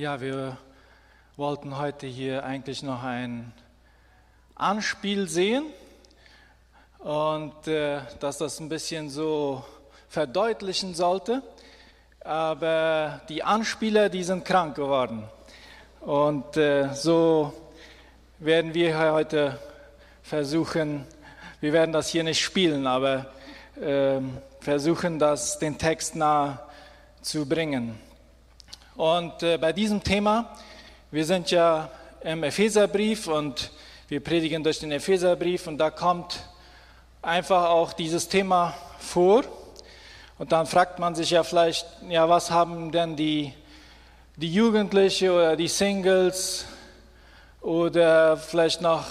Ja, wir wollten heute hier eigentlich noch ein Anspiel sehen und äh, dass das ein bisschen so verdeutlichen sollte. Aber die Anspieler, die sind krank geworden. Und äh, so werden wir heute versuchen, wir werden das hier nicht spielen, aber äh, versuchen, das den Text nahe zu bringen. Und äh, bei diesem Thema, wir sind ja im Epheserbrief und wir predigen durch den Epheserbrief und da kommt einfach auch dieses Thema vor. Und dann fragt man sich ja vielleicht, ja, was haben denn die, die Jugendlichen oder die Singles oder vielleicht noch,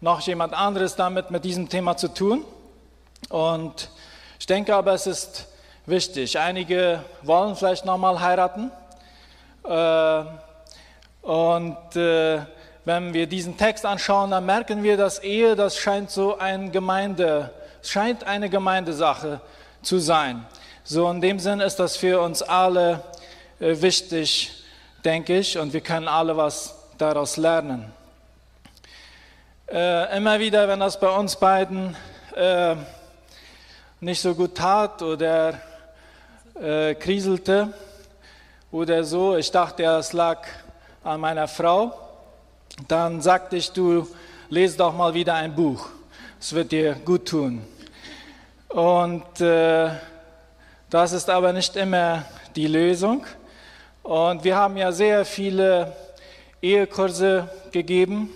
noch jemand anderes damit mit diesem Thema zu tun? Und ich denke aber, es ist wichtig. Einige wollen vielleicht nochmal heiraten und äh, wenn wir diesen Text anschauen, dann merken wir, dass Ehe, das scheint so ein Gemeinde, scheint eine Gemeindesache zu sein. So in dem Sinn ist das für uns alle äh, wichtig, denke ich, und wir können alle was daraus lernen. Äh, immer wieder, wenn das bei uns beiden äh, nicht so gut tat oder äh, kriselte, oder so. Ich dachte, es lag an meiner Frau. Dann sagte ich, du lese doch mal wieder ein Buch. Es wird dir gut tun. Und äh, das ist aber nicht immer die Lösung. Und wir haben ja sehr viele Ehekurse gegeben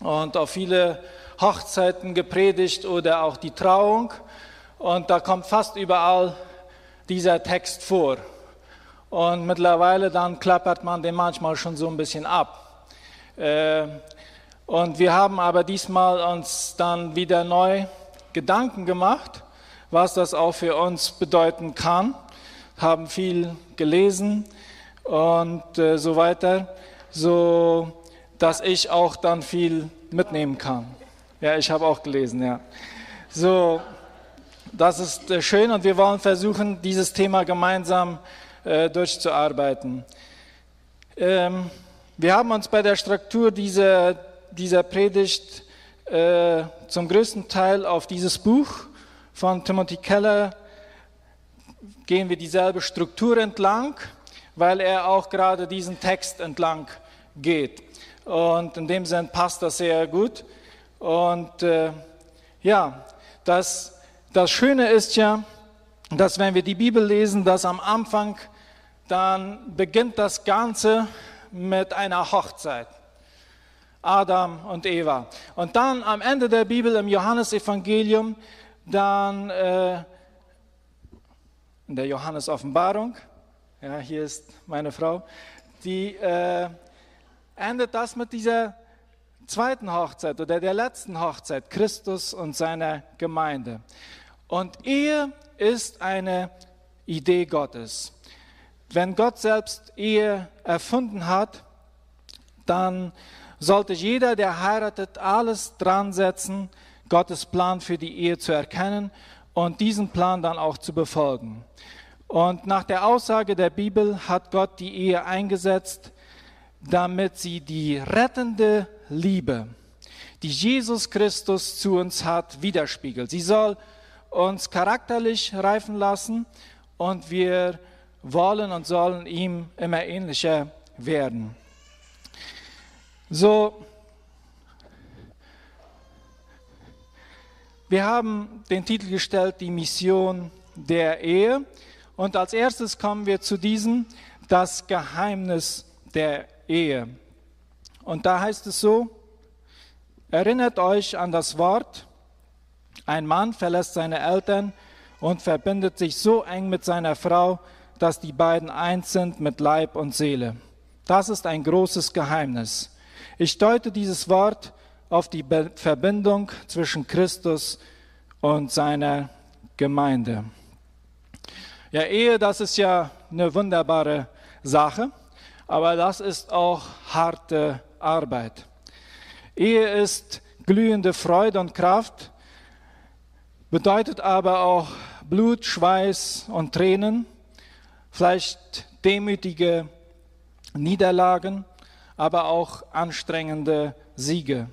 und auch viele Hochzeiten gepredigt oder auch die Trauung. Und da kommt fast überall dieser Text vor. Und mittlerweile dann klappert man den manchmal schon so ein bisschen ab. Äh, und wir haben aber diesmal uns dann wieder neu Gedanken gemacht, was das auch für uns bedeuten kann, haben viel gelesen und äh, so weiter, so dass ich auch dann viel mitnehmen kann. Ja, ich habe auch gelesen, ja. So, das ist äh, schön und wir wollen versuchen, dieses Thema gemeinsam zu äh, durchzuarbeiten. Ähm, wir haben uns bei der Struktur dieser, dieser Predigt äh, zum größten Teil auf dieses Buch von Timothy Keller gehen wir dieselbe Struktur entlang, weil er auch gerade diesen Text entlang geht. Und in dem Sinn passt das sehr gut. Und äh, ja, das, das Schöne ist ja, dass wenn wir die Bibel lesen, dass am Anfang dann beginnt das Ganze mit einer Hochzeit. Adam und Eva. Und dann am Ende der Bibel im Johannesevangelium, dann äh, in der Johannes-Offenbarung, ja, hier ist meine Frau, die äh, endet das mit dieser zweiten Hochzeit oder der letzten Hochzeit, Christus und seiner Gemeinde. Und Ehe ist eine Idee Gottes. Wenn Gott selbst Ehe erfunden hat, dann sollte jeder, der heiratet, alles dran setzen, Gottes Plan für die Ehe zu erkennen und diesen Plan dann auch zu befolgen. Und nach der Aussage der Bibel hat Gott die Ehe eingesetzt, damit sie die rettende Liebe, die Jesus Christus zu uns hat, widerspiegelt. Sie soll uns charakterlich reifen lassen und wir wollen und sollen ihm immer ähnlicher werden. So, wir haben den Titel gestellt, die Mission der Ehe. Und als erstes kommen wir zu diesem, das Geheimnis der Ehe. Und da heißt es so, erinnert euch an das Wort, ein Mann verlässt seine Eltern und verbindet sich so eng mit seiner Frau, dass die beiden eins sind mit Leib und Seele. Das ist ein großes Geheimnis. Ich deute dieses Wort auf die Verbindung zwischen Christus und seiner Gemeinde. Ja, Ehe, das ist ja eine wunderbare Sache, aber das ist auch harte Arbeit. Ehe ist glühende Freude und Kraft, bedeutet aber auch Blut, Schweiß und Tränen vielleicht demütige Niederlagen, aber auch anstrengende Siege.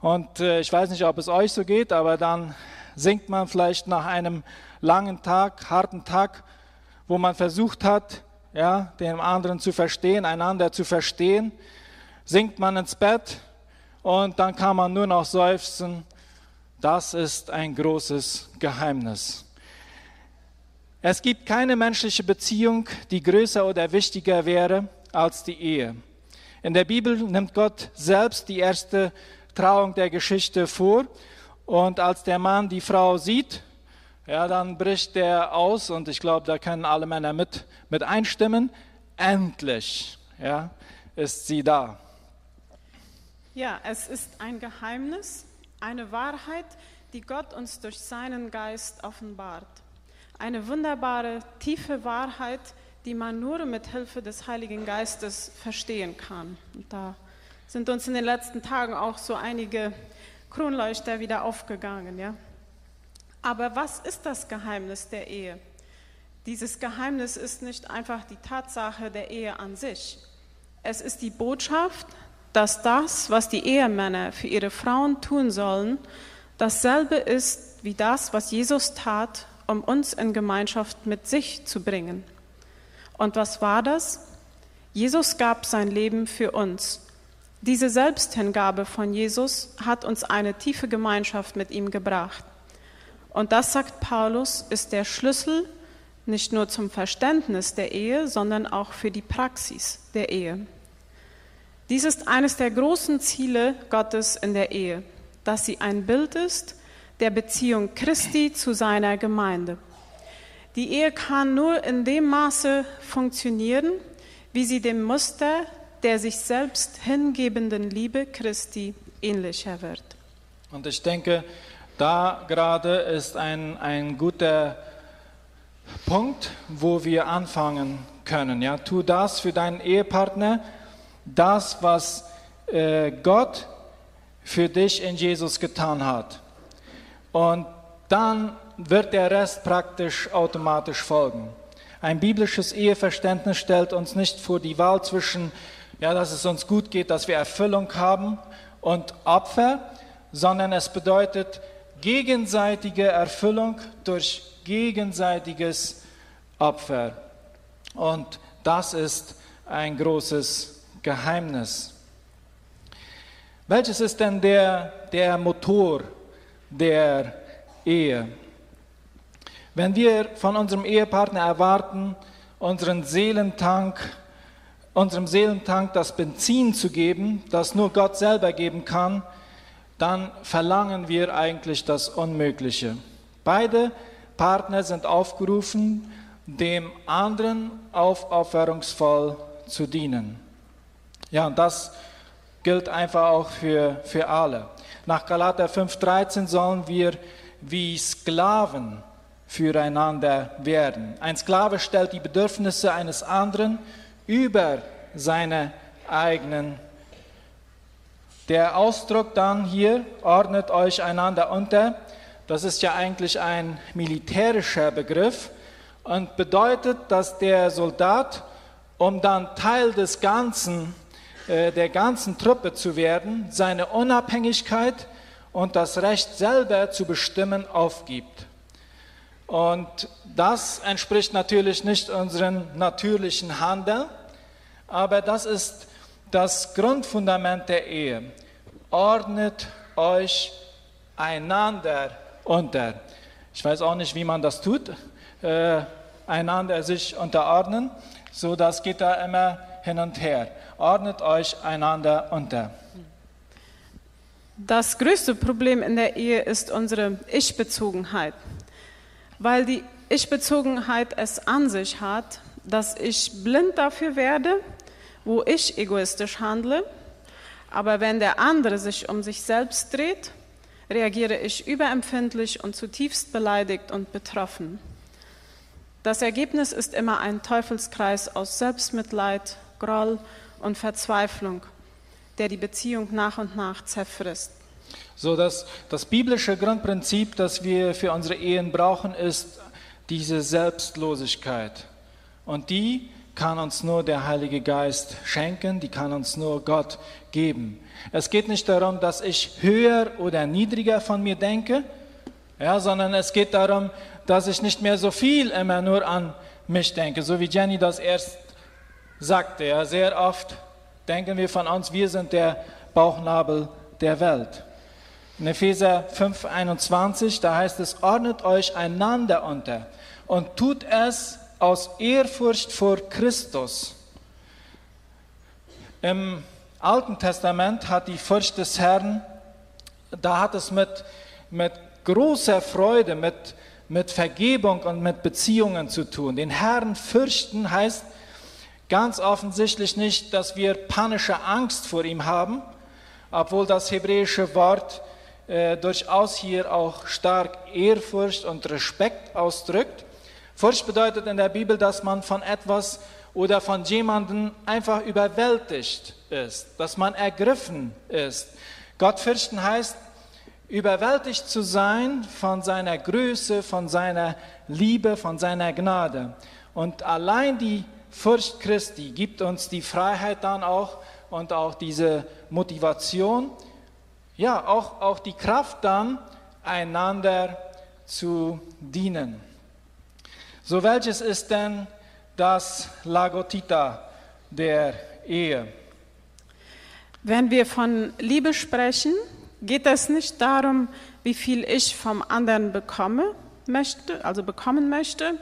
Und äh, ich weiß nicht, ob es euch so geht, aber dann singt man vielleicht nach einem langen Tag, harten Tag, wo man versucht hat, ja, den anderen zu verstehen, einander zu verstehen, sinkt man ins Bett und dann kann man nur noch seufzen. Das ist ein großes Geheimnis. Es gibt keine menschliche Beziehung, die größer oder wichtiger wäre als die Ehe. In der Bibel nimmt Gott selbst die erste Trauung der Geschichte vor und als der Mann die Frau sieht, ja, dann bricht der aus und ich glaube, da können alle Männer mit, mit einstimmen. Endlich ja, ist sie da. Ja, es ist ein Geheimnis, eine Wahrheit, die Gott uns durch seinen Geist offenbart. Eine wunderbare, tiefe Wahrheit, die man nur mit Hilfe des Heiligen Geistes verstehen kann. Und da sind uns in den letzten Tagen auch so einige Kronleuchter wieder aufgegangen, ja. Aber was ist das Geheimnis der Ehe? Dieses Geheimnis ist nicht einfach die Tatsache der Ehe an sich. Es ist die Botschaft, dass das, was die Ehemänner für ihre Frauen tun sollen, dasselbe ist wie das, was Jesus tat, um uns in Gemeinschaft mit sich zu bringen. Und was war das? Jesus gab sein Leben für uns. Diese Selbsthingabe von Jesus hat uns eine tiefe Gemeinschaft mit ihm gebracht. Und das, sagt Paulus, ist der Schlüssel nicht nur zum Verständnis der Ehe, sondern auch für die Praxis der Ehe. Dies ist eines der großen Ziele Gottes in der Ehe, dass sie ein Bild ist der Beziehung Christi zu seiner Gemeinde. Die Ehe kann nur in dem Maße funktionieren, wie sie dem Muster der sich selbst hingebenden Liebe Christi ähnlicher wird. Und ich denke, da gerade ist ein, ein guter Punkt, wo wir anfangen können. Ja, tu das für deinen Ehepartner, das, was äh, Gott für dich in Jesus getan hat. Und dann wird der Rest praktisch automatisch folgen. Ein biblisches Eheverständnis stellt uns nicht vor die Wahl zwischen, ja, dass es uns gut geht, dass wir Erfüllung haben und Opfer, sondern es bedeutet gegenseitige Erfüllung durch gegenseitiges Opfer. Und das ist ein großes Geheimnis. Welches ist denn der, der Motor der Ehe? Wenn wir von unserem Ehepartner erwarten, unseren Seelentank, unserem Seelentank das Benzin zu geben, das nur Gott selber geben kann, dann verlangen wir eigentlich das Unmögliche. Beide Partner sind aufgerufen, dem anderen aufopferungsvoll zu dienen. Ja, und das gilt einfach auch für, für alle. Nach Galater 5,13 sollen wir wie Sklaven füreinander werden. Ein Sklave stellt die Bedürfnisse eines anderen über seine eigenen. Der Ausdruck dann hier, ordnet euch einander unter, das ist ja eigentlich ein militärischer Begriff und bedeutet, dass der Soldat, um dann Teil des Ganzen äh, der ganzen Truppe zu werden, seine Unabhängigkeit und das Recht selber zu bestimmen aufgibt. Und das entspricht natürlich nicht unserem natürlichen Handeln, aber das ist das Grundfundament der Ehe. Ordnet euch einander unter. Ich weiß auch nicht, wie man das tut, äh, einander sich unterordnen, so das geht da immer hin und her ordnet euch einander unter. Das größte Problem in der Ehe ist unsere Ich-Bezogenheit, weil die Ich-Bezogenheit es an sich hat, dass ich blind dafür werde, wo ich egoistisch handle, aber wenn der andere sich um sich selbst dreht, reagiere ich überempfindlich und zutiefst beleidigt und betroffen. Das Ergebnis ist immer ein Teufelskreis aus Selbstmitleid, Groll und Verzweiflung, der die Beziehung nach und nach zerfrisst. So, das, das biblische Grundprinzip, das wir für unsere Ehen brauchen, ist diese Selbstlosigkeit. Und die kann uns nur der Heilige Geist schenken, die kann uns nur Gott geben. Es geht nicht darum, dass ich höher oder niedriger von mir denke, ja, sondern es geht darum, dass ich nicht mehr so viel immer nur an mich denke, so wie Jenny das erst sagte. Ja, sehr oft denken wir von uns, wir sind der Bauchnabel der Welt. In Epheser 5, 21, da heißt es, ordnet euch einander unter und tut es aus Ehrfurcht vor Christus. Im Alten Testament hat die Furcht des Herrn, da hat es mit, mit großer Freude, mit, mit Vergebung und mit Beziehungen zu tun. Den Herrn fürchten heißt ganz offensichtlich nicht, dass wir panische Angst vor ihm haben, obwohl das hebräische Wort äh, durchaus hier auch stark Ehrfurcht und Respekt ausdrückt. Furcht bedeutet in der Bibel, dass man von etwas oder von jemandem einfach überwältigt ist, dass man ergriffen ist. Gott fürchten heißt, überwältigt zu sein von seiner Größe, von seiner Liebe, von seiner Gnade. Und allein die Furcht Christi gibt uns die Freiheit dann auch und auch diese Motivation, ja, auch, auch die Kraft dann, einander zu dienen. So welches ist denn das Lagotita der Ehe? Wenn wir von Liebe sprechen, geht es nicht darum, wie viel ich vom anderen bekomme, möchte, also bekommen möchte,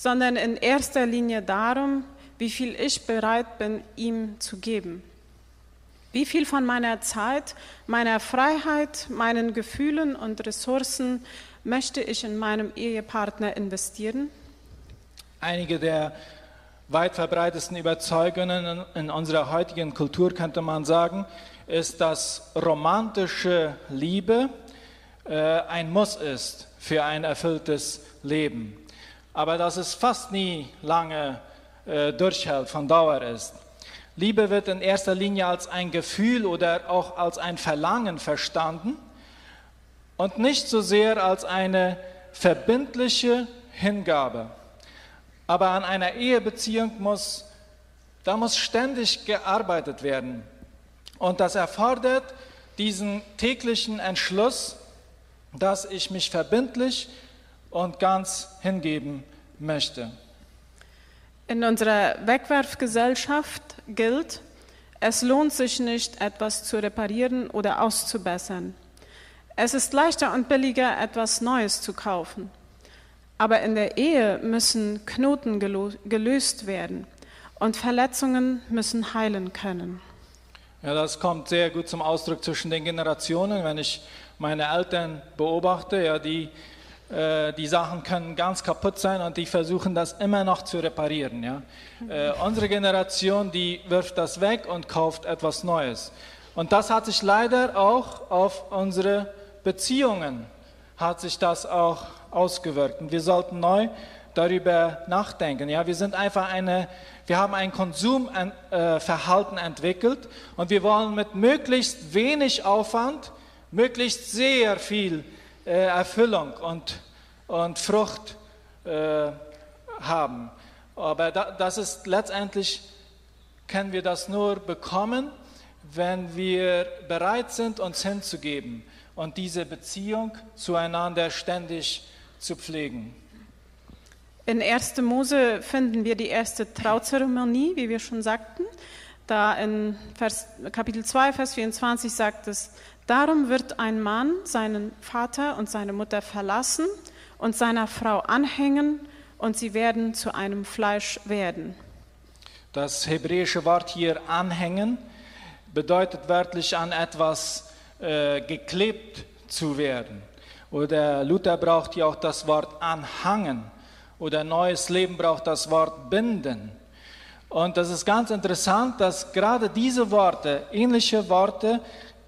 sondern in erster Linie darum, wie viel ich bereit bin, ihm zu geben. Wie viel von meiner Zeit, meiner Freiheit, meinen Gefühlen und Ressourcen möchte ich in meinem Ehepartner investieren? Einige der weit verbreitetsten Überzeugungen in unserer heutigen Kultur, könnte man sagen, ist, dass romantische Liebe äh, ein Muss ist für ein erfülltes Leben. Aber dass es fast nie lange äh, durchhält, von Dauer ist. Liebe wird in erster Linie als ein Gefühl oder auch als ein Verlangen verstanden und nicht so sehr als eine verbindliche Hingabe. Aber an einer Ehebeziehung muss, da muss ständig gearbeitet werden. Und das erfordert diesen täglichen Entschluss, dass ich mich verbindlich und ganz hingeben möchte. In unserer Wegwerfgesellschaft gilt, es lohnt sich nicht, etwas zu reparieren oder auszubessern. Es ist leichter und billiger, etwas Neues zu kaufen. Aber in der Ehe müssen Knoten gelöst werden und Verletzungen müssen heilen können. Ja, das kommt sehr gut zum Ausdruck zwischen den Generationen. Wenn ich meine Eltern beobachte, ja, die, äh, die Sachen können ganz kaputt sein und die versuchen das immer noch zu reparieren. Ja. Äh, unsere Generation, die wirft das weg und kauft etwas Neues. Und das hat sich leider auch auf unsere Beziehungen, hat sich das auch ausgewirkt. Und wir sollten neu darüber nachdenken. Ja, wir sind einfach eine, wir haben ein Konsumverhalten entwickelt und wir wollen mit möglichst wenig Aufwand möglichst sehr viel äh, Erfüllung und, und Frucht äh, haben. Aber da, das ist letztendlich, können wir das nur bekommen, wenn wir bereit sind, uns hinzugeben und diese Beziehung zueinander ständig zu pflegen. In 1. Mose finden wir die erste Trauzeremonie, wie wir schon sagten. Da in Vers, Kapitel 2, Vers 24 sagt es, darum wird ein Mann seinen Vater und seine Mutter verlassen und seiner Frau anhängen und sie werden zu einem Fleisch werden. Das hebräische Wort hier anhängen bedeutet wörtlich an etwas äh, geklebt zu werden. Oder Luther braucht hier auch das Wort anhangen. Oder neues Leben braucht das Wort binden. Und das ist ganz interessant, dass gerade diese Worte, ähnliche Worte,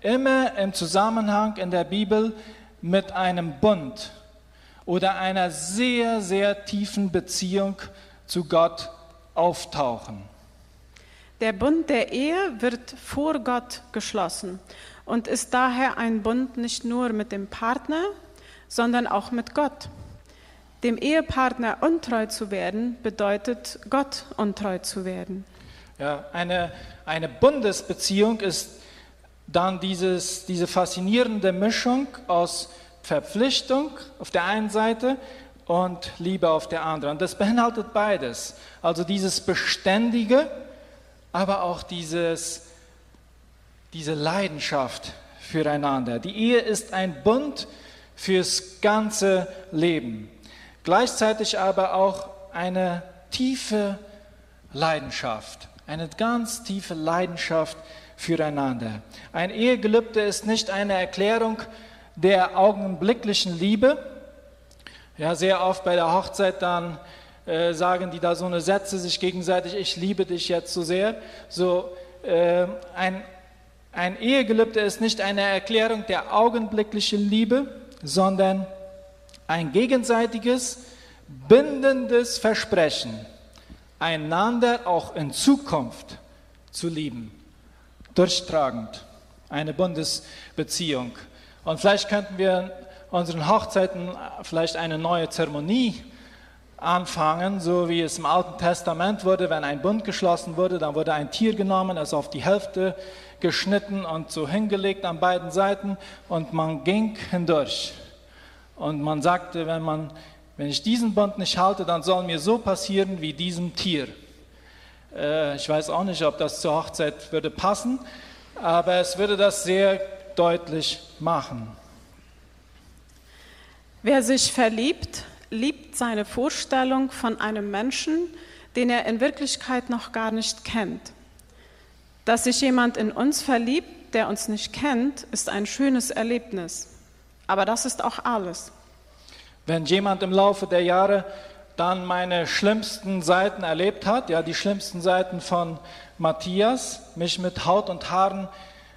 immer im Zusammenhang in der Bibel mit einem Bund oder einer sehr, sehr tiefen Beziehung zu Gott auftauchen. Der Bund der Ehe wird vor Gott geschlossen und ist daher ein Bund nicht nur mit dem Partner, sondern auch mit Gott. Dem Ehepartner untreu zu werden, bedeutet Gott untreu zu werden. Ja, eine, eine Bundesbeziehung ist dann dieses, diese faszinierende Mischung aus Verpflichtung auf der einen Seite und Liebe auf der anderen. Das beinhaltet beides. Also dieses Beständige, aber auch dieses, diese Leidenschaft füreinander. Die Ehe ist ein Bund fürs ganze Leben. Gleichzeitig aber auch eine tiefe Leidenschaft, eine ganz tiefe Leidenschaft füreinander. Ein Ehegelübde ist nicht eine Erklärung der augenblicklichen Liebe. Ja, sehr oft bei der Hochzeit dann äh, sagen die da so eine Sätze sich gegenseitig, ich liebe dich jetzt so sehr. So äh, ein, ein Ehegelübde ist nicht eine Erklärung der augenblicklichen Liebe, sondern ein gegenseitiges, bindendes Versprechen, einander auch in Zukunft zu lieben. Durchtragend. Eine Bundesbeziehung. Und vielleicht könnten wir unseren Hochzeiten vielleicht eine neue Zeremonie anfangen, so wie es im Alten Testament wurde, wenn ein Bund geschlossen wurde, dann wurde ein Tier genommen, es auf die Hälfte geschnitten und so hingelegt an beiden Seiten und man ging hindurch. Und man sagte, wenn, man, wenn ich diesen Bund nicht halte, dann soll mir so passieren wie diesem Tier. Äh, ich weiß auch nicht, ob das zur Hochzeit würde passen, aber es würde das sehr deutlich machen. Wer sich verliebt, liebt seine Vorstellung von einem Menschen, den er in Wirklichkeit noch gar nicht kennt. Dass sich jemand in uns verliebt, der uns nicht kennt, ist ein schönes Erlebnis. Aber das ist auch alles. Wenn jemand im Laufe der Jahre dann meine schlimmsten Seiten erlebt hat, ja, die schlimmsten Seiten von Matthias, mich mit Haut und Haaren,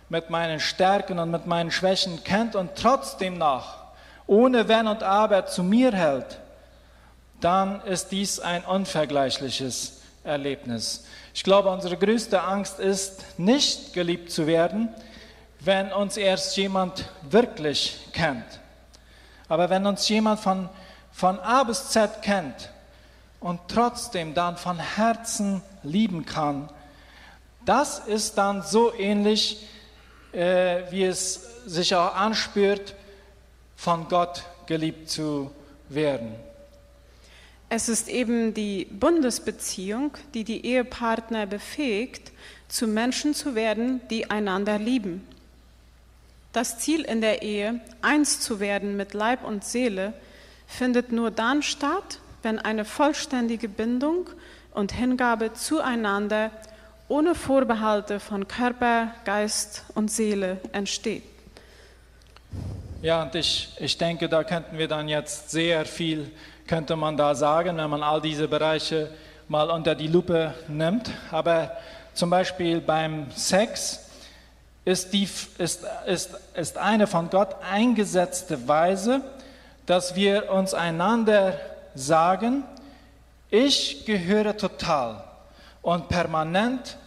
mit meinen Stärken und mit meinen Schwächen kennt und trotzdem noch, ohne Wenn und Aber zu mir hält, dann ist dies ein unvergleichliches Erlebnis. Ich glaube, unsere größte Angst ist, nicht geliebt zu werden, wenn uns erst jemand wirklich kennt. Aber wenn uns jemand von, von A bis Z kennt und trotzdem dann von Herzen lieben kann, das ist dann so ähnlich, äh, wie es sich auch anspürt, von Gott geliebt zu werden. Es ist eben die Bundesbeziehung, die die Ehepartner befähigt, zu Menschen zu werden, die einander lieben. Das Ziel in der Ehe, eins zu werden mit Leib und Seele, findet nur dann statt, wenn eine vollständige Bindung und Hingabe zueinander ohne Vorbehalte von Körper, Geist und Seele entsteht. Ja, und ich, ich denke, da könnten wir dann jetzt sehr viel, könnte man da sagen, wenn man all diese Bereiche mal unter die Lupe nimmt. Aber zum Beispiel beim Sex, ist, die, ist, ist, ist eine von Gott eingesetzte Weise, dass wir uns einander sagen, ich gehöre total und permanent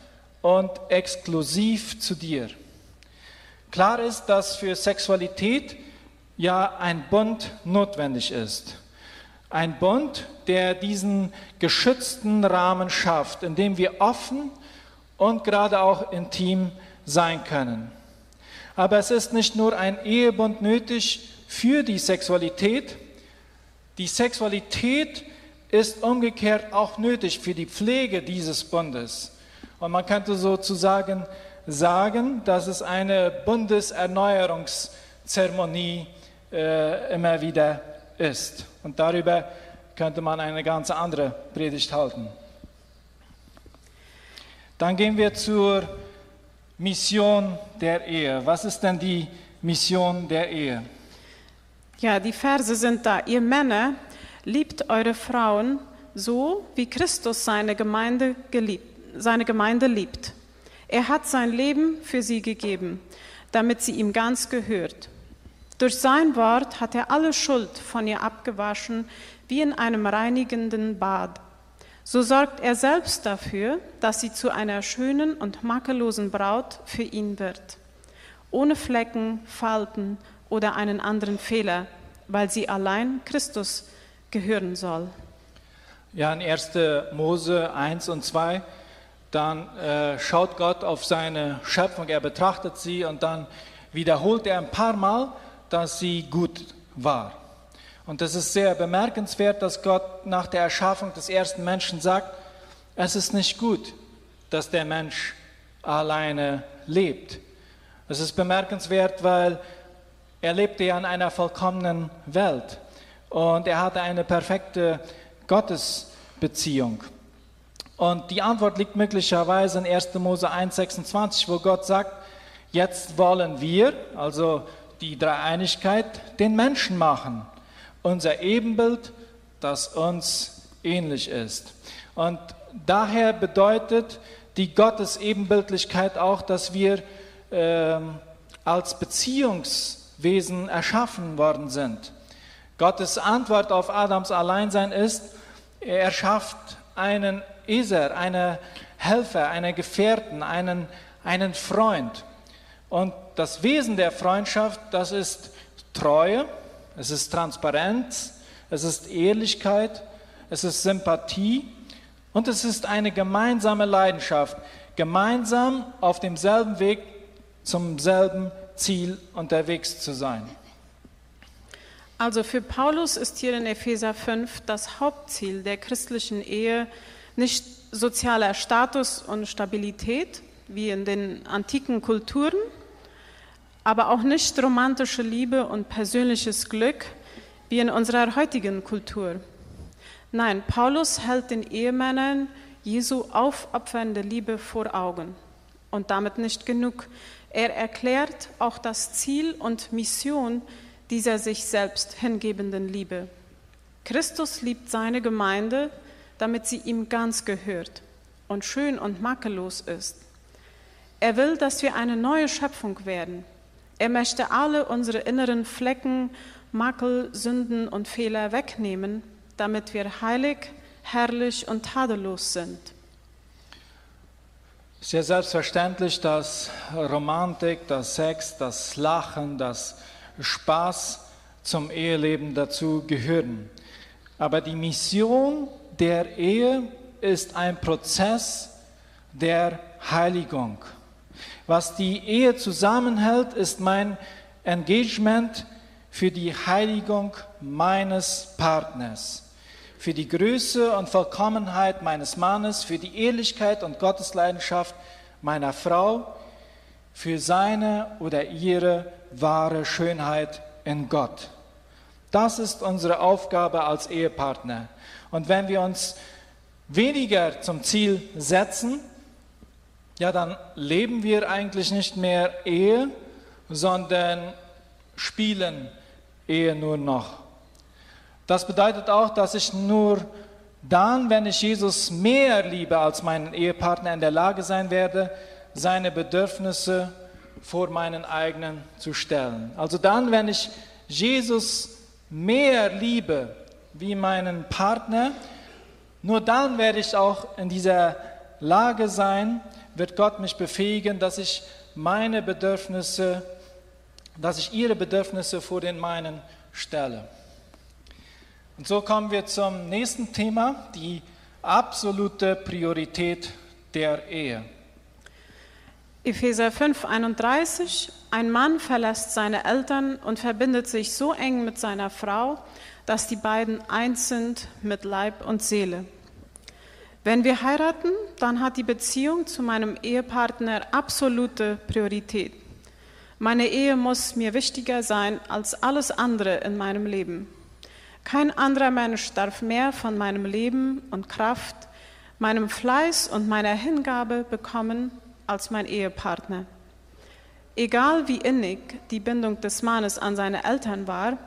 und exklusiv zu dir. Klar ist, dass für Sexualität ja ein Bund notwendig ist. Ein Bund, der diesen geschützten Rahmen schafft, in dem wir offen und gerade auch intim sein können. Aber es ist nicht nur ein Ehebund nötig für die Sexualität, die Sexualität ist umgekehrt auch nötig für die Pflege dieses Bundes. Und man könnte sozusagen sagen, dass es eine Bundeserneuerungszeremonie äh, immer wieder ist. Und darüber könnte man eine ganz andere Predigt halten. Dann gehen wir zur Mission der Ehe. Was ist denn die Mission der Ehe? Ja, die Verse sind da. Ihr Männer liebt eure Frauen so, wie Christus seine Gemeinde, geliebt, seine Gemeinde liebt. Er hat sein Leben für sie gegeben, damit sie ihm ganz gehört. Durch sein Wort hat er alle Schuld von ihr abgewaschen, wie in einem reinigenden Bad. So sorgt er selbst dafür, dass sie zu einer schönen und makellosen Braut für ihn wird, ohne Flecken, Falten oder einen anderen Fehler, weil sie allein Christus gehören soll. Ja, in 1. Mose 1 und 2, dann äh, schaut Gott auf seine Schöpfung, er betrachtet sie und dann wiederholt er ein paar Mal, dass sie gut war. Und es ist sehr bemerkenswert, dass Gott nach der Erschaffung des ersten Menschen sagt, es ist nicht gut, dass der Mensch alleine lebt. Es ist bemerkenswert, weil er lebte ja in einer vollkommenen Welt und er hatte eine perfekte Gottesbeziehung. Und die Antwort liegt möglicherweise in 1. Mose 1,26, wo Gott sagt, jetzt wollen wir, also die Dreieinigkeit, den Menschen machen, unser Ebenbild, das uns ähnlich ist. Und daher bedeutet die Gottesebenbildlichkeit auch, dass wir äh, als Beziehungswesen erschaffen worden sind. Gottes Antwort auf Adams Alleinsein ist, er schafft einen Eser, einen Helfer, einen Gefährten, einen, einen Freund. Und das Wesen der Freundschaft, das ist Treue, es ist Transparenz, es ist Ehrlichkeit, es ist Sympathie und es ist eine gemeinsame Leidenschaft, gemeinsam auf demselben Weg zum selben Ziel unterwegs zu sein. Also für Paulus ist hier in Epheser 5 das Hauptziel der christlichen Ehe nicht sozialer Status und Stabilität wie in den antiken Kulturen, aber auch nicht romantische Liebe und persönliches Glück wie in unserer heutigen Kultur. Nein, Paulus hält den Ehemännern Jesu aufopfernde Liebe vor Augen. Und damit nicht genug. Er erklärt auch das Ziel und Mission dieser sich selbst hingebenden Liebe. Christus liebt seine Gemeinde, damit sie ihm ganz gehört und schön und makellos ist. Er will, dass wir eine neue Schöpfung werden. Er möchte alle unsere inneren Flecken, Makel, Sünden und Fehler wegnehmen, damit wir heilig, herrlich und tadellos sind. Sehr selbstverständlich, dass Romantik, das Sex, das Lachen, das Spaß zum Eheleben dazu gehören. Aber die Mission der Ehe ist ein Prozess der Heiligung. Was die Ehe zusammenhält, ist mein Engagement für die Heiligung meines Partners, für die Größe und Vollkommenheit meines Mannes, für die Ehrlichkeit und Gottesleidenschaft meiner Frau, für seine oder ihre wahre Schönheit in Gott. Das ist unsere Aufgabe als Ehepartner. Und wenn wir uns weniger zum Ziel setzen, ja, dann leben wir eigentlich nicht mehr Ehe, sondern spielen Ehe nur noch. Das bedeutet auch, dass ich nur dann, wenn ich Jesus mehr liebe als meinen Ehepartner, in der Lage sein werde, seine Bedürfnisse vor meinen eigenen zu stellen. Also dann, wenn ich Jesus mehr liebe wie meinen Partner, nur dann werde ich auch in dieser Lage sein, wird Gott mich befähigen, dass ich meine Bedürfnisse, dass ich ihre Bedürfnisse vor den meinen stelle. Und so kommen wir zum nächsten Thema, die absolute Priorität der Ehe. Epheser 5, 31. Ein Mann verlässt seine Eltern und verbindet sich so eng mit seiner Frau, dass die beiden eins sind mit Leib und Seele. Wenn wir heiraten, dann hat die Beziehung zu meinem Ehepartner absolute Priorität. Meine Ehe muss mir wichtiger sein als alles andere in meinem Leben. Kein anderer Mensch darf mehr von meinem Leben und Kraft, meinem Fleiß und meiner Hingabe bekommen als mein Ehepartner. Egal wie innig die Bindung des Mannes an seine Eltern war,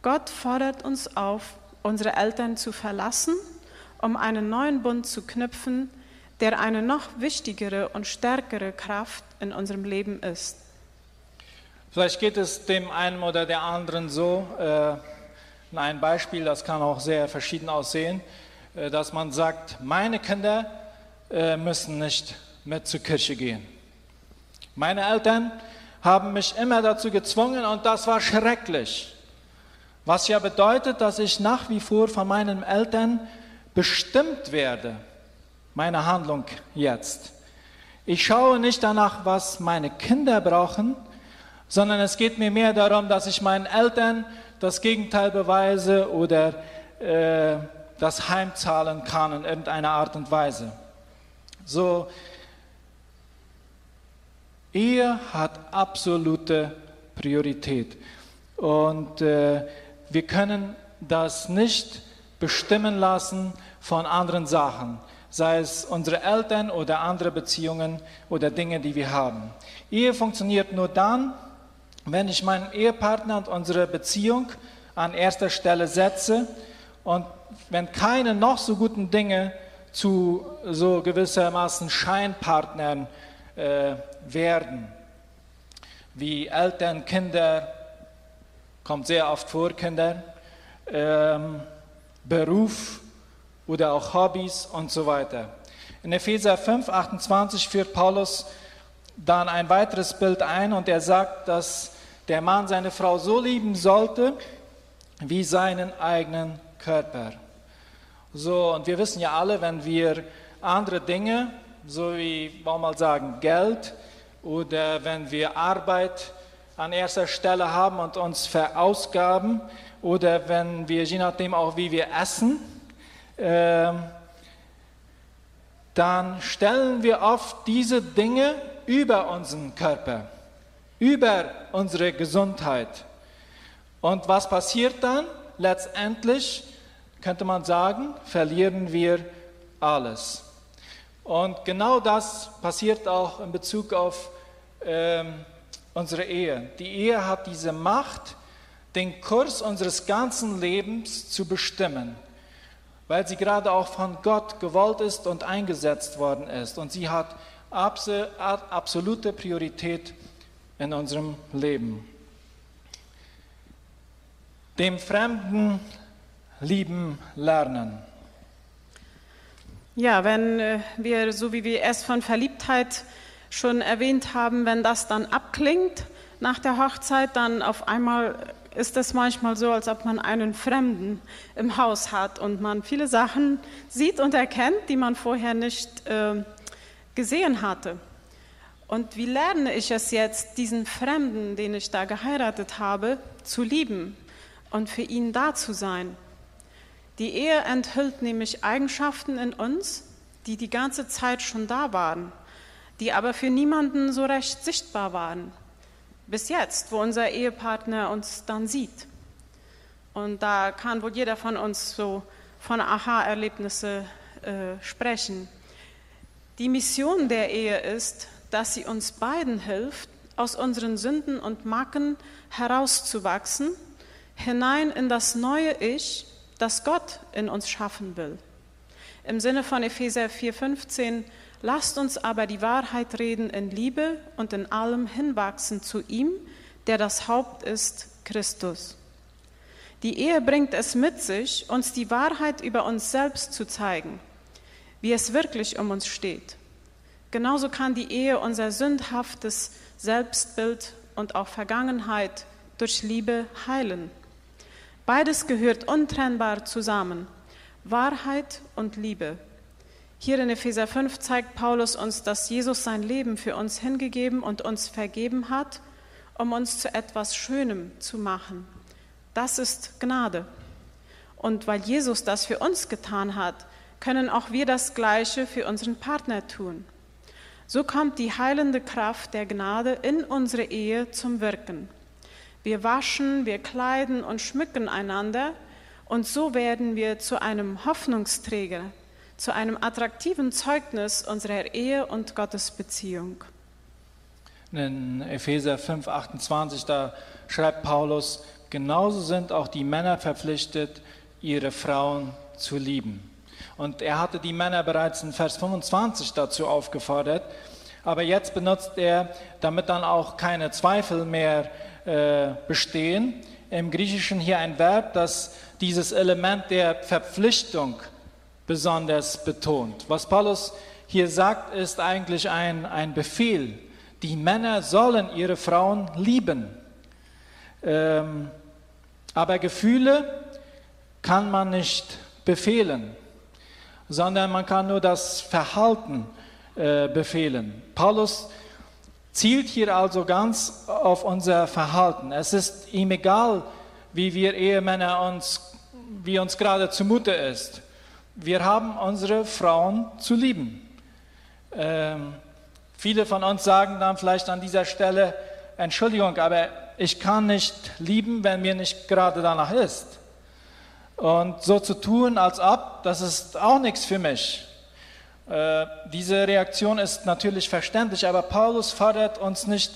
Gott fordert uns auf, unsere Eltern zu verlassen, um einen neuen Bund zu knüpfen, der eine noch wichtigere und stärkere Kraft in unserem Leben ist. Vielleicht geht es dem einen oder der anderen so, äh, ein Beispiel, das kann auch sehr verschieden aussehen, äh, dass man sagt, meine Kinder äh, müssen nicht mit zur Kirche gehen. Meine Eltern haben mich immer dazu gezwungen und das war schrecklich. Was ja bedeutet, dass ich nach wie vor von meinen Eltern bestimmt werde, meine Handlung jetzt. Ich schaue nicht danach, was meine Kinder brauchen, sondern es geht mir mehr darum, dass ich meinen Eltern das Gegenteil beweise oder äh, das heimzahlen kann in irgendeiner Art und Weise. So, Ehe hat absolute Priorität. Und äh, wir können das nicht bestimmen lassen von anderen Sachen, sei es unsere Eltern oder andere Beziehungen oder Dinge, die wir haben. Ehe funktioniert nur dann, wenn ich meinen Ehepartner und unsere Beziehung an erster Stelle setze und wenn keine noch so guten Dinge zu so gewissermaßen Scheinpartnern äh, werden, wie Eltern, Kinder, kommt sehr oft vor, Kinder, ähm, Beruf oder auch Hobbys und so weiter. In Epheser 5, 28 führt Paulus dann ein weiteres Bild ein und er sagt, dass der Mann seine Frau so lieben sollte wie seinen eigenen Körper. So, und wir wissen ja alle, wenn wir andere Dinge, so wie, wollen wir mal sagen, Geld oder wenn wir Arbeit an erster Stelle haben und uns verausgaben oder wenn wir, je nachdem auch wie wir essen, äh, dann stellen wir oft diese Dinge über unseren Körper, über unsere Gesundheit. Und was passiert dann? Letztendlich könnte man sagen, verlieren wir alles. Und genau das passiert auch in Bezug auf ähm, unsere Ehe. Die Ehe hat diese Macht, den Kurs unseres ganzen Lebens zu bestimmen, weil sie gerade auch von Gott gewollt ist und eingesetzt worden ist. Und sie hat absolute Priorität in unserem Leben. Dem Fremden lieben lernen. Ja, wenn äh, wir, so wie wir es von Verliebtheit schon erwähnt haben, wenn das dann abklingt nach der Hochzeit, dann auf einmal ist es manchmal so, als ob man einen Fremden im Haus hat und man viele Sachen sieht und erkennt, die man vorher nicht äh, gesehen hatte. Und wie lerne ich es jetzt, diesen Fremden, den ich da geheiratet habe, zu lieben und für ihn da zu sein? Die Ehe enthüllt nämlich Eigenschaften in uns, die die ganze Zeit schon da waren, die aber für niemanden so recht sichtbar waren. Bis jetzt, wo unser Ehepartner uns dann sieht. Und da kann wohl jeder von uns so von Aha-Erlebnisse äh, sprechen. Die Mission der Ehe ist, dass sie uns beiden hilft, aus unseren Sünden und Macken herauszuwachsen, hinein in das neue Ich, das Gott in uns schaffen will. Im Sinne von Epheser 4:15, lasst uns aber die Wahrheit reden in Liebe und in allem hinwachsen zu ihm, der das Haupt ist, Christus. Die Ehe bringt es mit sich, uns die Wahrheit über uns selbst zu zeigen, wie es wirklich um uns steht. Genauso kann die Ehe unser sündhaftes Selbstbild und auch Vergangenheit durch Liebe heilen. Beides gehört untrennbar zusammen, Wahrheit und Liebe. Hier in Epheser 5 zeigt Paulus uns, dass Jesus sein Leben für uns hingegeben und uns vergeben hat, um uns zu etwas Schönem zu machen. Das ist Gnade. Und weil Jesus das für uns getan hat, können auch wir das Gleiche für unseren Partner tun. So kommt die heilende Kraft der Gnade in unsere Ehe zum Wirken. Wir waschen, wir kleiden und schmücken einander und so werden wir zu einem Hoffnungsträger, zu einem attraktiven Zeugnis unserer Ehe und Gottesbeziehung. In Epheser 5, 28, da schreibt Paulus, genauso sind auch die Männer verpflichtet, ihre Frauen zu lieben. Und er hatte die Männer bereits in Vers 25 dazu aufgefordert, aber jetzt benutzt er, damit dann auch keine Zweifel mehr äh, bestehen. Im Griechischen hier ein Verb, das dieses Element der Verpflichtung besonders betont. Was Paulus hier sagt, ist eigentlich ein, ein Befehl. Die Männer sollen ihre Frauen lieben. Ähm, Aber Gefühle kann man nicht befehlen, sondern man kann nur das Verhalten äh, befehlen. Paulus zielt hier also ganz auf unser Verhalten. Es ist ihm egal, wie wir Ehemänner uns, wie uns gerade zumute ist. Wir haben unsere Frauen zu lieben. Ähm, viele von uns sagen dann vielleicht an dieser Stelle, Entschuldigung, aber ich kann nicht lieben, wenn mir nicht gerade danach ist. Und so zu tun, als ob, das ist auch nichts für mich. Äh, diese Reaktion ist natürlich verständlich, aber Paulus fordert uns nicht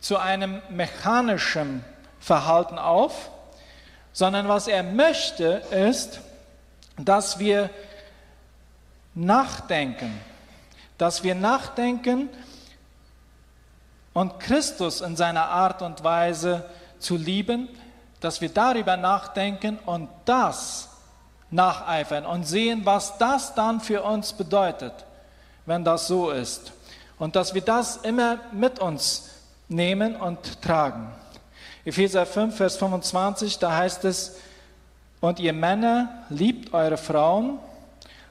zu einem mechanischen Verhalten auf, sondern was er möchte ist, dass wir nachdenken, dass wir nachdenken und Christus in seiner Art und Weise zu lieben, dass wir darüber nachdenken und das nacheifern und sehen, was das dann für uns bedeutet, wenn das so ist. Und dass wir das immer mit uns nehmen und tragen. Epheser 5, Vers 25, da heißt es, und ihr Männer liebt eure Frauen,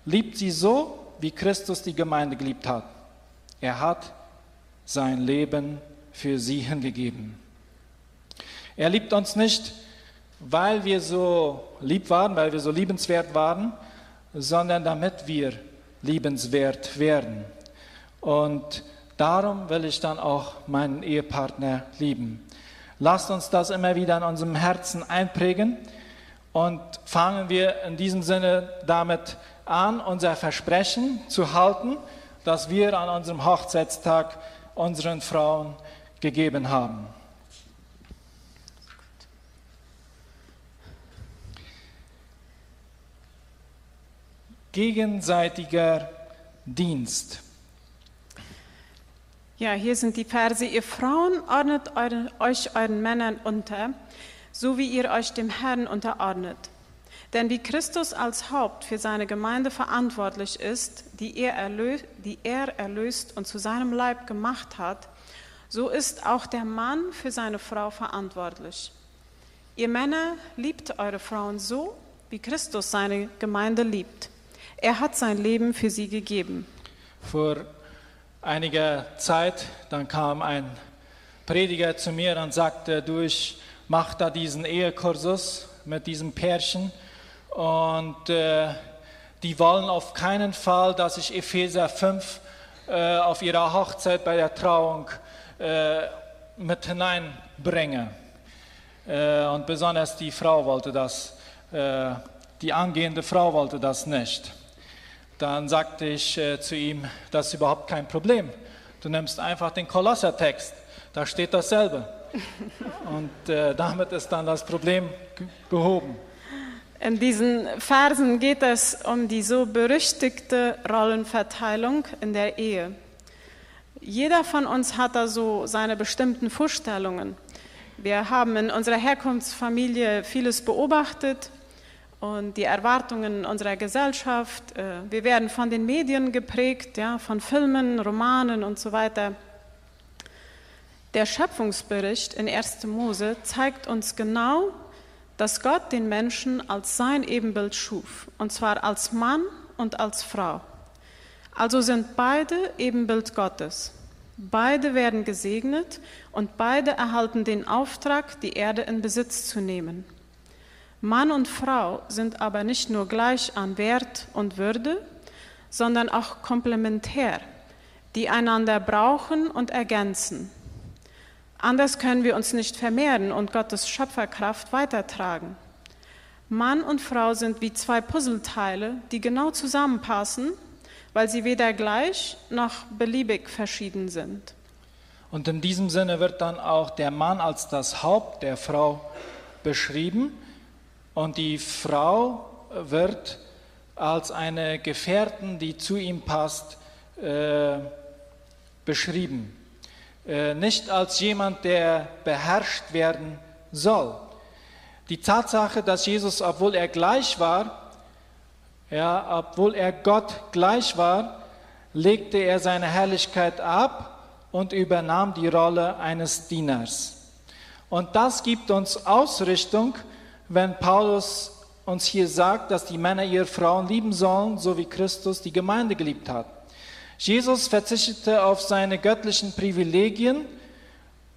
liebt sie so, wie Christus die Gemeinde geliebt hat. Er hat sein Leben für sie hingegeben. Er liebt uns nicht, weil wir so lieb waren, weil wir so liebenswert waren, sondern damit wir liebenswert werden. Und darum will ich dann auch meinen Ehepartner lieben. Lasst uns das immer wieder in unserem Herzen einprägen und fangen wir in diesem Sinne damit an, unser Versprechen zu halten, das wir an unserem Hochzeitstag unseren Frauen gegeben haben. Gegenseitiger Dienst. Ja, hier sind die Verse. Ihr Frauen ordnet eure, euch euren Männern unter, so wie ihr euch dem Herrn unterordnet. Denn wie Christus als Haupt für seine Gemeinde verantwortlich ist, die er, erlöst, die er erlöst und zu seinem Leib gemacht hat, so ist auch der Mann für seine Frau verantwortlich. Ihr Männer liebt eure Frauen so, wie Christus seine Gemeinde liebt. Er hat sein Leben für sie gegeben. Vor einiger Zeit, dann kam ein Prediger zu mir und sagte, du, ich mache da diesen Ehekursus mit diesem Pärchen und äh, die wollen auf keinen Fall, dass ich Epheser 5 äh, auf ihrer Hochzeit bei der Trauung äh, mit hineinbringe. Äh, und besonders die Frau wollte das, äh, die angehende Frau wollte das nicht. Dann sagte ich äh, zu ihm, das ist überhaupt kein Problem. Du nimmst einfach den Kolossertext, da steht dasselbe. Und äh, damit ist dann das Problem behoben. In diesen Versen geht es um die so berüchtigte Rollenverteilung in der Ehe. Jeder von uns hat da so seine bestimmten Vorstellungen. Wir haben in unserer Herkunftsfamilie vieles beobachtet, und die Erwartungen unserer Gesellschaft. Äh, wir werden von den Medien geprägt, ja, von Filmen, Romanen und so weiter. Der Schöpfungsbericht in 1. Mose zeigt uns genau, dass Gott den Menschen als sein Ebenbild schuf, und zwar als Mann und als Frau. Also sind beide Ebenbild Gottes. Beide werden gesegnet und beide erhalten den Auftrag, die Erde in Besitz zu nehmen. Mann und Frau sind aber nicht nur gleich an Wert und Würde, sondern auch komplementär, die einander brauchen und ergänzen. Anders können wir uns nicht vermehren und Gottes Schöpferkraft weitertragen. Mann und Frau sind wie zwei Puzzleteile, die genau zusammenpassen, weil sie weder gleich noch beliebig verschieden sind. Und in diesem Sinne wird dann auch der Mann als das Haupt der Frau beschrieben und die Frau wird als eine Gefährtin, die zu ihm passt, äh, beschrieben. Äh, nicht als jemand, der beherrscht werden soll. Die Tatsache, dass Jesus, obwohl er gleich war, ja, obwohl er Gott gleich war, legte er seine Herrlichkeit ab und übernahm die Rolle eines Dieners. Und das gibt uns Ausrichtung wenn Paulus uns hier sagt, dass die Männer ihre Frauen lieben sollen, so wie Christus die Gemeinde geliebt hat. Jesus verzichtete auf seine göttlichen Privilegien,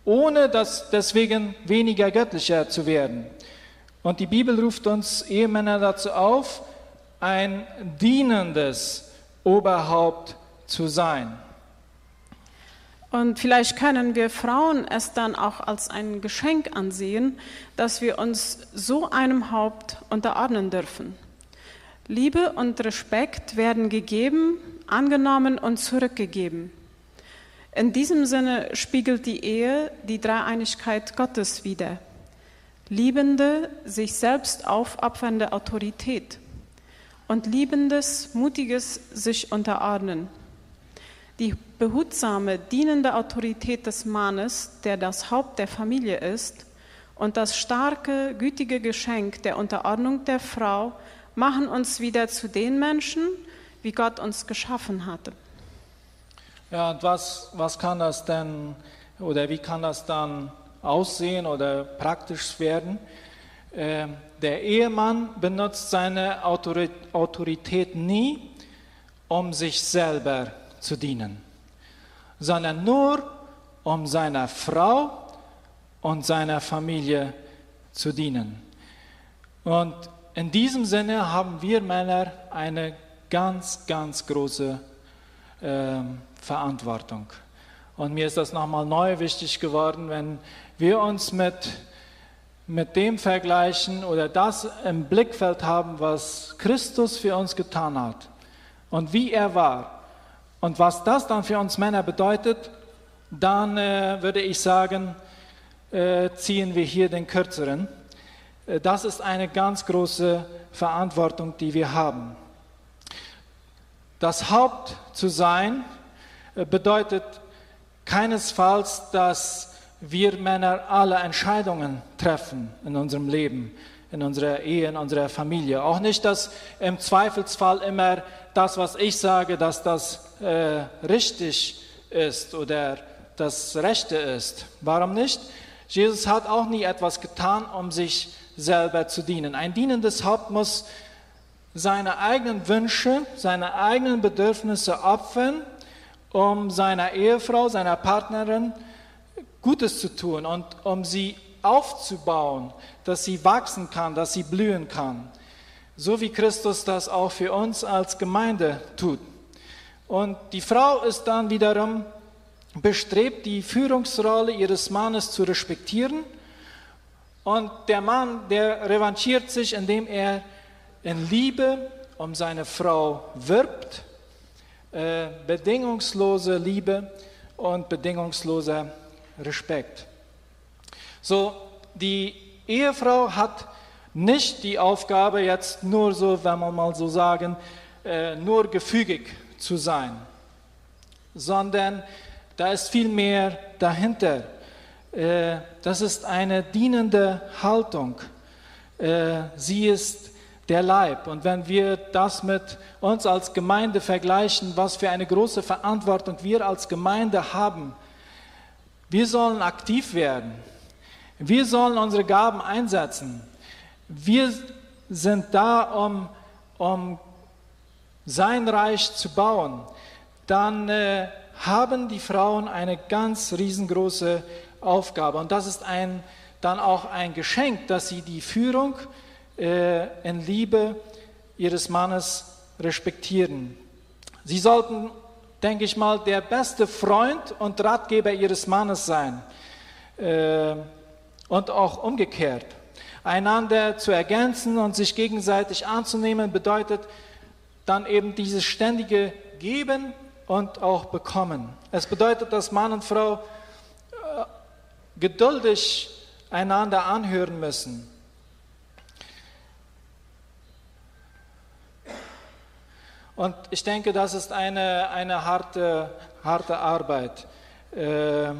ohne dass deswegen weniger göttlicher zu werden. Und die Bibel ruft uns Ehemänner dazu auf, ein dienendes Oberhaupt zu sein. Und vielleicht können wir Frauen es dann auch als ein Geschenk ansehen, dass wir uns so einem Haupt unterordnen dürfen. Liebe und Respekt werden gegeben, angenommen und zurückgegeben. In diesem Sinne spiegelt die Ehe die Dreieinigkeit Gottes wider. Liebende, sich selbst aufopfernde Autorität und liebendes, mutiges sich unterordnen. Die behutsame, dienende Autorität des Mannes, der das Haupt der Familie ist, und das starke, gütige Geschenk der Unterordnung der Frau machen uns wieder zu den Menschen, wie Gott uns geschaffen hatte. Ja, und was, was kann das denn oder wie kann das dann aussehen oder praktisch werden? Äh, der Ehemann benutzt seine Autorität nie, um sich selber zu dienen, sondern nur um seiner Frau und seiner Familie zu dienen. Und in diesem Sinne haben wir Männer eine ganz, ganz große äh, Verantwortung. Und mir ist das nochmal neu wichtig geworden, wenn wir uns mit, mit dem vergleichen oder das im Blickfeld haben, was Christus für uns getan hat und wie er war und was das dann für uns Männer bedeutet, dann äh, würde ich sagen, äh, ziehen wir hier den kürzeren. Äh, das ist eine ganz große Verantwortung, die wir haben. Das Haupt zu sein äh, bedeutet keinesfalls, dass wir Männer alle Entscheidungen treffen in unserem Leben, in unserer Ehe, in unserer Familie. Auch nicht, dass im Zweifelsfall immer das, was ich sage, dass das äh, richtig ist oder das Rechte ist. Warum nicht? Jesus hat auch nie etwas getan, um sich selber zu dienen. Ein dienendes Haupt muss seine eigenen Wünsche, seine eigenen Bedürfnisse opfern, um seiner Ehefrau, seiner Partnerin Gutes zu tun und um sie aufzubauen, dass sie wachsen kann, dass sie blühen kann. So wie Christus das auch für uns als Gemeinde tut. Und die Frau ist dann wiederum bestrebt, die Führungsrolle ihres Mannes zu respektieren. Und der Mann, der revanchiert sich, indem er in Liebe um seine Frau wirbt, äh, bedingungslose Liebe und bedingungsloser Respekt. So, die Ehefrau hat nicht die Aufgabe, jetzt nur so, wenn man mal so sagen, äh, nur gefügig zu sein, sondern da ist viel mehr dahinter. Äh, das ist eine dienende Haltung. Äh, sie ist der Leib. Und wenn wir das mit uns als Gemeinde vergleichen, was für eine große Verantwortung wir als Gemeinde haben, wir sollen aktiv werden. Wir sollen unsere Gaben einsetzen. Wir sind da, um, um sein Reich zu bauen, dann äh, haben die Frauen eine ganz riesengroße Aufgabe. Und das ist ein, dann auch ein Geschenk, dass sie die Führung äh, in Liebe ihres Mannes respektieren. Sie sollten, denke ich mal, der beste Freund und Ratgeber ihres Mannes sein. Äh, und auch umgekehrt. Einander zu ergänzen und sich gegenseitig anzunehmen bedeutet, dann eben dieses ständige Geben und auch Bekommen. Es bedeutet, dass Mann und Frau äh, geduldig einander anhören müssen. Und ich denke, das ist eine, eine harte, harte Arbeit, äh,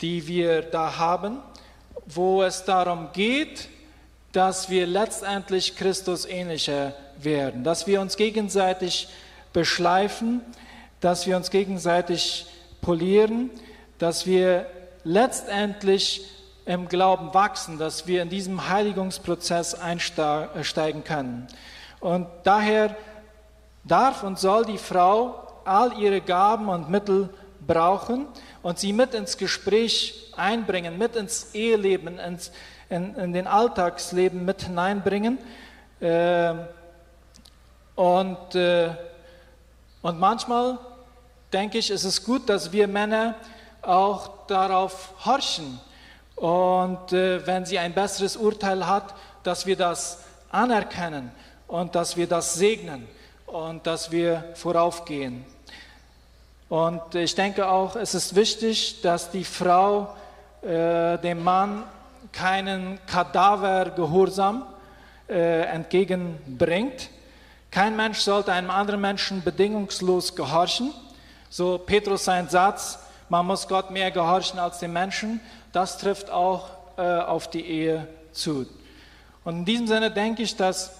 die wir da haben, wo es darum geht, dass wir letztendlich Christus ähnlicher werden, dass wir uns gegenseitig beschleifen, dass wir uns gegenseitig polieren, dass wir letztendlich im Glauben wachsen, dass wir in diesem Heiligungsprozess einsteigen können. Und daher darf und soll die Frau all ihre Gaben und Mittel brauchen und sie mit ins Gespräch einbringen, mit ins Eheleben, ins, in, in den Alltagsleben mit hineinbringen. Äh, und, äh, und manchmal denke ich, ist es gut, dass wir Männer auch darauf horchen. Und äh, wenn sie ein besseres Urteil hat, dass wir das anerkennen und dass wir das segnen und dass wir voraufgehen. Und ich denke auch, es ist wichtig, dass die Frau äh, dem Mann keinen Kadavergehorsam äh, entgegenbringt. Kein Mensch sollte einem anderen Menschen bedingungslos gehorchen. So Petrus sein Satz, man muss Gott mehr gehorchen als den Menschen, das trifft auch äh, auf die Ehe zu. Und in diesem Sinne denke ich, dass,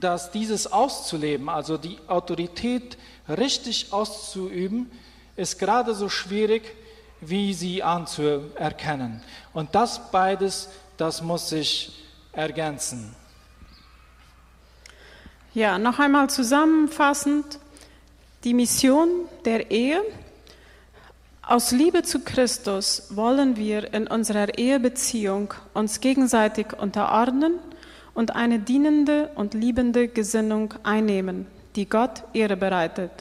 dass dieses auszuleben, also die Autorität richtig auszuüben, ist gerade so schwierig, wie sie anzuerkennen. Und das beides, das muss sich ergänzen. Ja, noch einmal zusammenfassend, die Mission der Ehe. Aus Liebe zu Christus wollen wir in unserer Ehebeziehung uns gegenseitig unterordnen und eine dienende und liebende Gesinnung einnehmen, die Gott Ehre bereitet.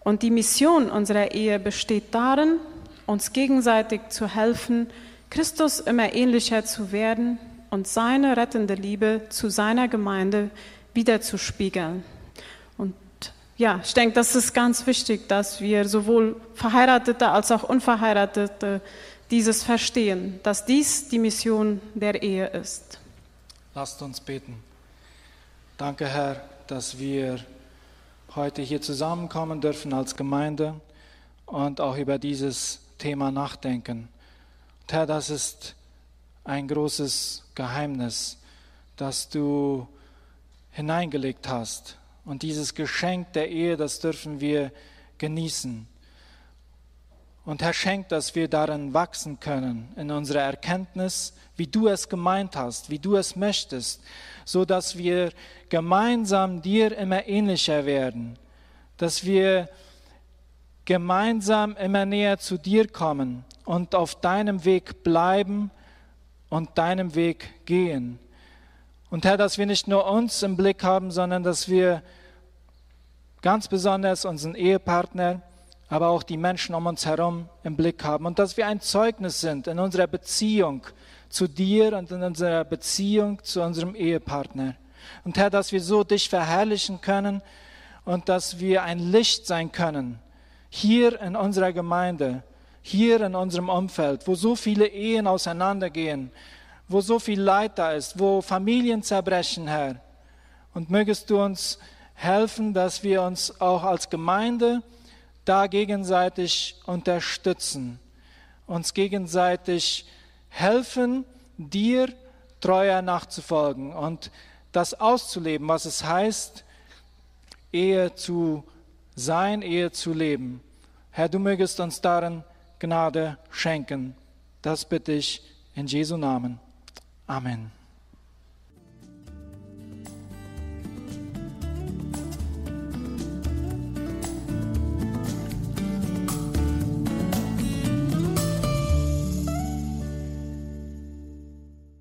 Und die Mission unserer Ehe besteht darin, uns gegenseitig zu helfen, Christus immer ähnlicher zu werden und seine rettende Liebe zu seiner Gemeinde wiederzuspiegeln. Und ja, ich denke, das ist ganz wichtig, dass wir sowohl Verheiratete als auch Unverheiratete dieses verstehen, dass dies die Mission der Ehe ist. Lasst uns beten. Danke, Herr, dass wir heute hier zusammenkommen dürfen als Gemeinde und auch über dieses Thema nachdenken. Und Herr, das ist ein großes Geheimnis, das du hineingelegt hast. Und dieses Geschenk der Ehe, das dürfen wir genießen. Und Herr, schenkt, dass wir darin wachsen können, in unserer Erkenntnis, wie du es gemeint hast, wie du es möchtest, so dass wir gemeinsam dir immer ähnlicher werden, dass wir gemeinsam immer näher zu dir kommen und auf deinem Weg bleiben und deinem Weg gehen. Und Herr, dass wir nicht nur uns im Blick haben, sondern dass wir ganz besonders unseren Ehepartner, aber auch die Menschen um uns herum im Blick haben und dass wir ein Zeugnis sind in unserer Beziehung zu dir und in unserer Beziehung zu unserem Ehepartner. Und Herr, dass wir so dich verherrlichen können und dass wir ein Licht sein können hier in unserer Gemeinde, hier in unserem Umfeld, wo so viele Ehen auseinandergehen, wo so viel Leid da ist, wo Familien zerbrechen, Herr. Und mögest du uns helfen, dass wir uns auch als Gemeinde da gegenseitig unterstützen, uns gegenseitig helfen, dir treuer nachzufolgen und das auszuleben, was es heißt, Ehe zu sein Ehe zu leben. Herr, du mögest uns darin Gnade schenken. Das bitte ich in Jesu Namen. Amen.